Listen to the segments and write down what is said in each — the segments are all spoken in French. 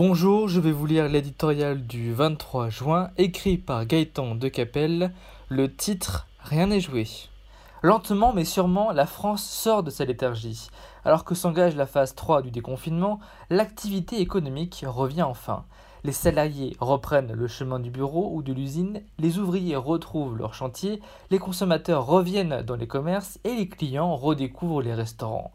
Bonjour, je vais vous lire l'éditorial du 23 juin, écrit par Gaëtan de Capelle. Le titre Rien n'est joué. Lentement mais sûrement, la France sort de sa léthargie. Alors que s'engage la phase 3 du déconfinement, l'activité économique revient enfin. Les salariés reprennent le chemin du bureau ou de l'usine, les ouvriers retrouvent leur chantier, les consommateurs reviennent dans les commerces et les clients redécouvrent les restaurants.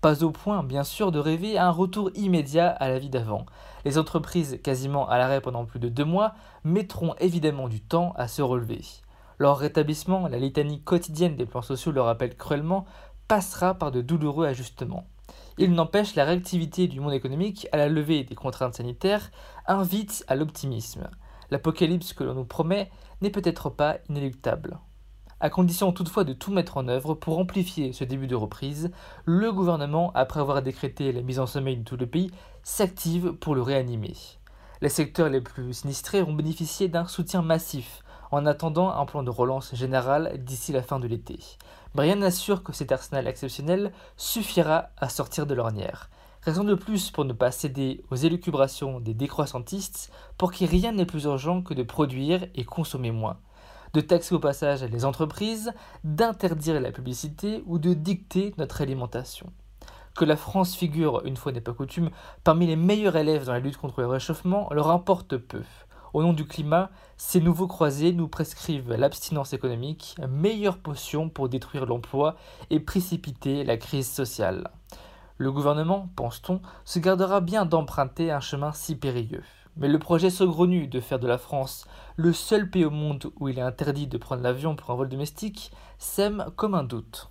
Pas au point, bien sûr, de rêver à un retour immédiat à la vie d'avant. Les entreprises, quasiment à l'arrêt pendant plus de deux mois, mettront évidemment du temps à se relever. Leur rétablissement, la litanie quotidienne des plans sociaux le rappelle cruellement, passera par de douloureux ajustements. Il n'empêche, la réactivité du monde économique à la levée des contraintes sanitaires invite à l'optimisme. L'apocalypse que l'on nous promet n'est peut-être pas inéluctable. À condition toutefois de tout mettre en œuvre pour amplifier ce début de reprise, le gouvernement, après avoir décrété la mise en sommeil de tout le pays, s'active pour le réanimer. Les secteurs les plus sinistrés ont bénéficié d'un soutien massif en attendant un plan de relance général d'ici la fin de l'été. Mais rien n'assure que cet arsenal exceptionnel suffira à sortir de l'ornière. Raison de plus pour ne pas céder aux élucubrations des décroissantistes pour qui rien n'est plus urgent que de produire et consommer moins de taxer au passage les entreprises, d'interdire la publicité ou de dicter notre alimentation. Que la France figure, une fois n'est pas coutume, parmi les meilleurs élèves dans la lutte contre le réchauffement leur importe peu. Au nom du climat, ces nouveaux croisés nous prescrivent l'abstinence économique, meilleure potion pour détruire l'emploi et précipiter la crise sociale. Le gouvernement, pense-t-on, se gardera bien d'emprunter un chemin si périlleux. Mais le projet saugrenu de faire de la France le seul pays au monde où il est interdit de prendre l'avion pour un vol domestique sème comme un doute.